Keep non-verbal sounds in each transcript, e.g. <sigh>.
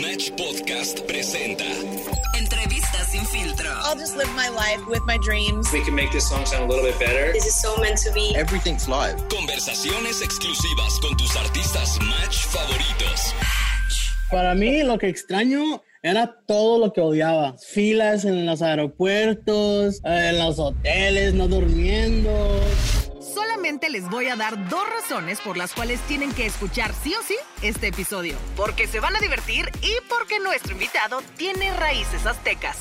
Match Podcast presenta Entrevistas sin filtro. I'll just live my life with my dreams. we can make this song sound a little bit better. This is so meant to be. Everything's live. conversaciones exclusivas con tus artistas Match favoritos. Para mí lo que extraño era todo lo que odiaba. Filas en los aeropuertos, en los hoteles, no durmiendo. Solamente les voy a dar dos razones por las cuales tienen que escuchar sí o sí este episodio. Porque se van a divertir y porque nuestro invitado tiene raíces aztecas.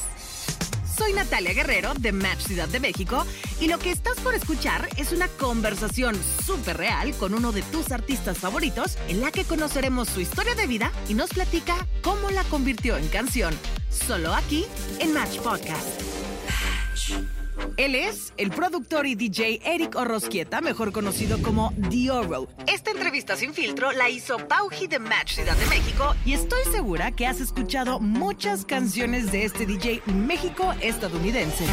Soy Natalia Guerrero de Match Ciudad de México y lo que estás por escuchar es una conversación súper real con uno de tus artistas favoritos en la que conoceremos su historia de vida y nos platica cómo la convirtió en canción. Solo aquí en Match Podcast. Él es el productor y DJ Eric Orrosquieta, mejor conocido como Dioro. Esta entrevista sin filtro la hizo Pauji de Match Ciudad de México y estoy segura que has escuchado muchas canciones de este DJ México estadounidense.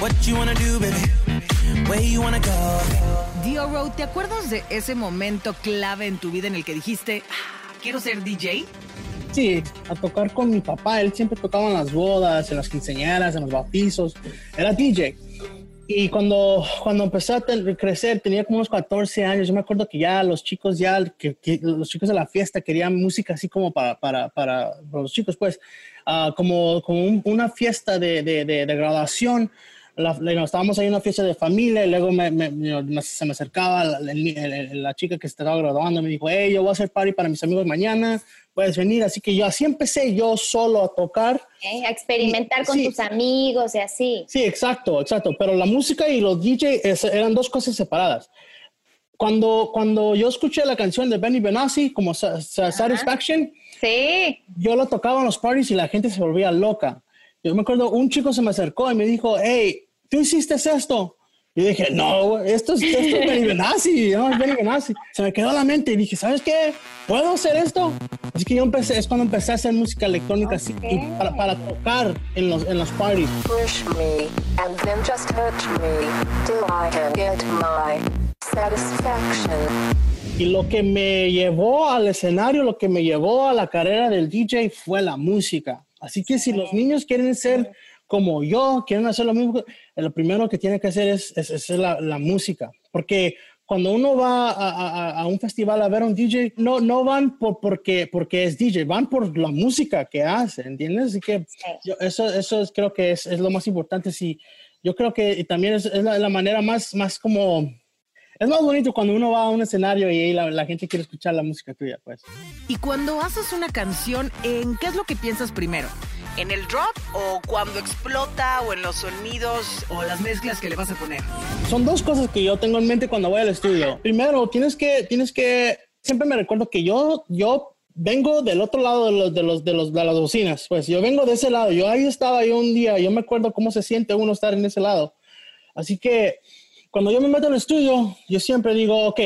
What you wanna do, baby? Where you wanna go? Dioro, ¿te acuerdas de ese momento clave en tu vida en el que dijiste, "Ah, quiero ser DJ? Sí, a tocar con mi papá. Él siempre tocaba en las bodas, en las quinceañeras, en los bautizos. Era DJ. Y cuando, cuando empecé a crecer, tenía como unos 14 años. Yo me acuerdo que ya los chicos, ya que, que los chicos de la fiesta querían música así como para, para, para los chicos, pues, ah, como, como un- una fiesta de, de, de, de graduación. La, know, estábamos ahí en una fiesta de familia y luego me, me- me- se me acercaba la, la- la chica que estaba graduando. Me dijo, hey, yo voy a hacer party para mis amigos mañana. Puedes venir. Así que yo así empecé yo solo a tocar. ¿eh? a experimentar con Sí. tus amigos y así. Sí, exacto, exacto. Pero la música y los DJ es- eran dos cosas separadas. Cuando, cuando yo escuché la canción de Benny Benassi, como Sa- Sa- Satisfaction, Sí, yo lo tocaba en los parties y la gente se volvía loca. Yo me acuerdo, un chico se me acercó y me dijo, hey, ¿tú hiciste esto? Y dije, no, esto es, esto es no, es. Se me quedó en la mente y dije, ¿sabes qué? ¿Puedo hacer esto? Así que yo empecé, es cuando empecé a hacer música electrónica así, y para, para tocar en los, en los parties. Push me, and then just touch me, till I can get my satisfaction. Y lo que me llevó al escenario, lo que me llevó a la carrera del DJ fue la música. Así que si los niños quieren ser como yo, quieren hacer lo mismo, lo primero que tienen que hacer es, es- es la, la música. Porque cuando uno va a, a- a un festival a ver a un DJ, no, no van por, porque, porque es DJ, van por la música que hace, ¿entiendes? Así que yo- eso, eso es, creo que es, es lo más importante. Si, yo creo que también es, es la, la manera más, más como... Es más bonito cuando uno va a un escenario y la, la gente quiere escuchar la música tuya, pues. Y cuando haces una canción, ¿en qué es lo que piensas primero? ¿En el drop o cuando explota o en los sonidos o las mezclas que le vas a poner? Son dos cosas que yo tengo en mente cuando voy al estudio. Primero, tienes que, tienes que, siempre me recuerdo que yo, yo vengo del otro lado de los, de los, de los, de las bocinas. Pues yo vengo de ese lado. Yo ahí estaba yo un día. Yo me acuerdo cómo se siente uno estar en ese lado. Así que cuando yo me meto al estudio, yo siempre digo, ok,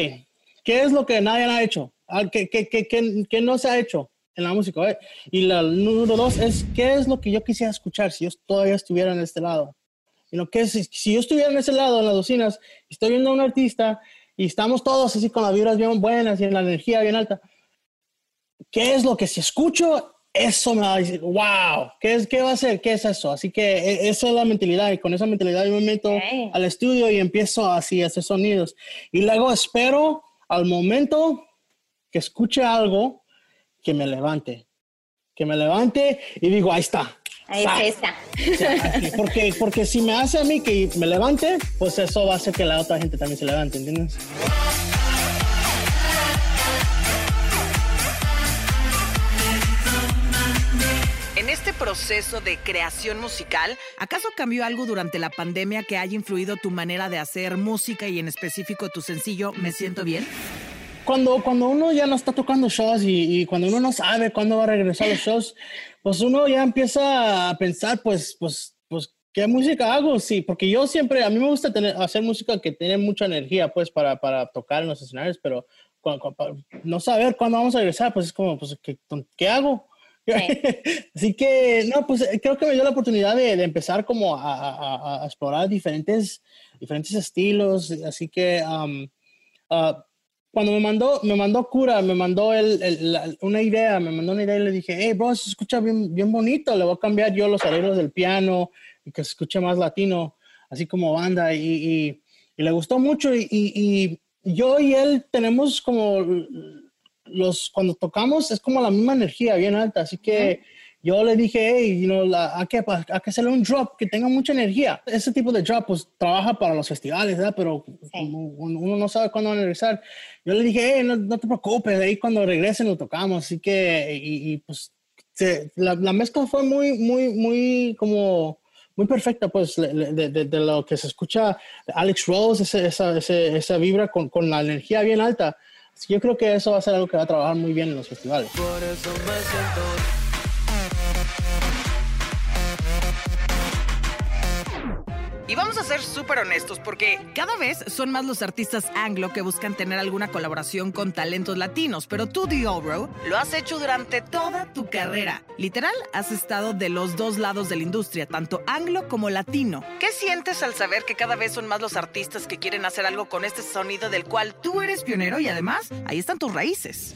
¿qué es lo que nadie ha hecho? Ah, ¿Qué, qué, qué, qué- no se ha hecho en la música? eh? Y la número dos es, ¿qué es lo que yo quisiera escuchar si yo todavía estuviera en este lado? Y lo que es, si yo estuviera en ese lado, en las bocinas, estoy viendo a un artista y estamos todos así con las vibras bien buenas y en la energía bien alta, ¿qué es lo que si escucho, eso me va a decir, wow, ¿qué, es, qué va a ser? ¿Qué es eso? Así que e- esa es la mentalidad y con esa mentalidad yo me meto al estudio y empiezo así a hacer sonidos. Y luego espero al momento que escuche algo que me levante, que me levante y digo, ahí está. ahí está. O sea, así, porque, porque si me hace a mí que me levante, pues eso va a hacer que la otra gente también se levante, ¿entiendes? En este proceso de creación musical, ¿acaso cambió algo durante la pandemia que haya influido tu manera de hacer música y en específico tu sencillo Me Siento Bien? Cuando, cuando uno ya no está tocando shows y, y cuando uno no sabe cuándo va a regresar a los shows, pues uno ya empieza a pensar, pues, pues, pues, ¿qué música hago? Sí, porque yo siempre, a mí me gusta tener, hacer música que tiene mucha energía, pues, para, para tocar en los escenarios, pero cu- cu- pa- no saber cuándo vamos a regresar, pues es como, pues, ¿qué, qué hago? <laughs> Así que, no, pues eh, creo que me dio la oportunidad de, de empezar como a, a- a- explorar diferentes, diferentes estilos. Así que, um, ah, cuando me mandó, me mandó cura, me mandó el, el- la- una idea, me mandó una idea y le dije, hey, bro, se escucha bien, bien bonito, le voy a cambiar yo los arreglos del piano y que se escuche más latino, así como banda, y, y- y le gustó mucho y, y- yo y él tenemos como los, cuando tocamos es como la misma energía bien alta, así que yo le dije, hey, you know, la- hay, que, hay que hacerle un drop que tenga mucha energía. Ese tipo de drop, pues, trabaja para los festivales, ¿verdad? Pero como uno no sabe cuándo van a regresar. Yo le dije, hey, no, no te preocupes, ahí cuando regresen lo tocamos. Así que, y, y, pues, se- la, la mezcla fue muy, muy, muy como muy perfecta, pues, de, de- de lo que se escucha de Alex Rose, ese- esa, ese- esa vibra con, con la energía bien alta. Así que yo creo que eso va a ser algo que va a trabajar muy bien en los festivales. Por eso me siento Y vamos a ser súper honestos porque cada vez son más los artistas anglo que buscan tener alguna colaboración con talentos latinos, pero tú, Diobro, lo has hecho durante toda tu carrera. Literal, has estado de los dos lados de la industria, tanto anglo como latino. ¿Qué sientes al saber que cada vez son más los artistas que quieren hacer algo con este sonido del cual tú eres pionero y además ahí están tus raíces?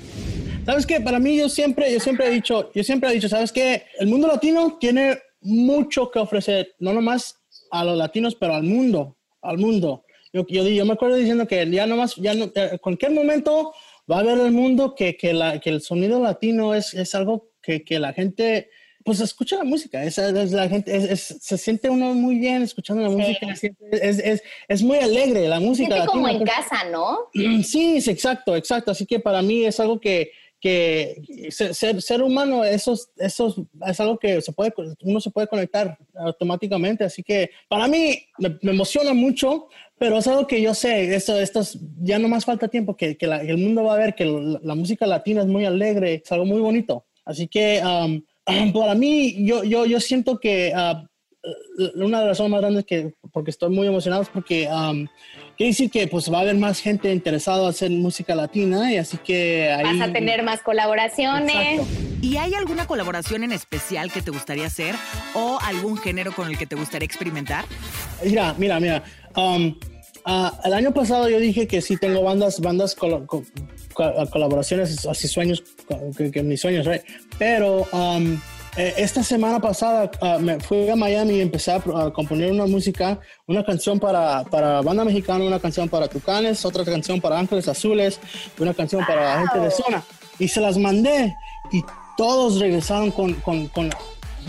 ¿Sabes qué? Para mí yo siempre, yo siempre he dicho, yo siempre he dicho, ¿sabes qué? El mundo latino tiene mucho que ofrecer, no nomás a los latinos, pero al mundo, al mundo. Yo, yo, yo me acuerdo diciendo que ya nomás, ya no, eh, en cualquier momento va a haber el mundo que, que, la, que el sonido latino es, es algo que, que la gente, pues escucha la música, es, es la gente, es, se siente uno muy bien escuchando la música, siente- es, es, es muy alegre la música. Siente como en casa, ¿no? Sí, sí, exacto, exacto. Así que para mí es algo que, que ser, ser- ser humano, eso, es- eso es- algo que se puede, uno se puede conectar automáticamente. Así que para mí me, me emociona mucho, pero es algo que yo sé, eso, esto es- ya no más falta tiempo que, que la- el mundo va a ver que la, la música latina es muy alegre, es algo muy bonito. Así que um, <clears throat> para mí, yo, yo, yo siento que ah, una de las razones más grandes que porque estoy muy emocionado es porque um, quiere decir que pues va a haber más gente interesada en hacer música latina y así que ahí Vas a tener más colaboraciones. Exacto. ¿Y hay alguna colaboración en especial que te gustaría hacer o algún género con el que te gustaría experimentar? Mira, mira, mira. um, ah, el año pasado yo dije que sí tengo bandas, bandas colo- co- co- colaboraciones, así sueños, que, que mis sueños, right? Pero um, eh, esta semana pasada ah, me fui a Miami y empecé a, componer una música, una canción para, para banda mexicana, una canción para Tucanes, otra canción para Ángeles Azules, una canción para la gente de zona. Y se las mandé y todos regresaron con, con, con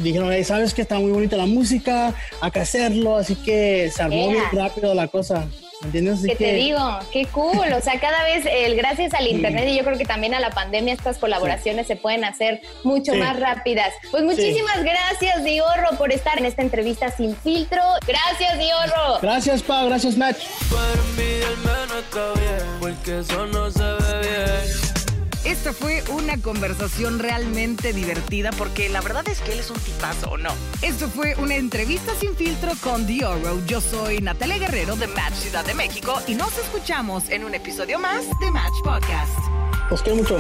dijeron, "Hey, sabes que está muy bonita la música, hay que hacerlo, así que se armó Yeah. bien rápido la cosa. ¿Me entiendes? ¿Qué te digo? Qué cool. O sea, cada vez, el, gracias al internet y yo creo que también a la pandemia, estas colaboraciones se pueden hacer mucho Sí. más rápidas. Pues muchísimas gracias, Diorro, por estar en esta entrevista sin filtro. Gracias, Diorro. Gracias, Pa, gracias, Match. Para envidiarme no está bien, porque eso no se. Esta fue una conversación realmente divertida porque la verdad es que él es un tipazo, ¿o no? Esto fue una entrevista sin filtro con Dioro. Yo soy Natalia Guerrero de Match Ciudad de México y nos escuchamos en un episodio más de Match Podcast. Los quiero mucho.